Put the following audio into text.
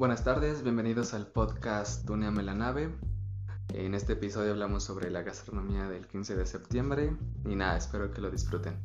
Buenas tardes, bienvenidos al podcast Tuneame la nave. En este episodio hablamos sobre la gastronomía del 15 de septiembre y nada, espero que lo disfruten.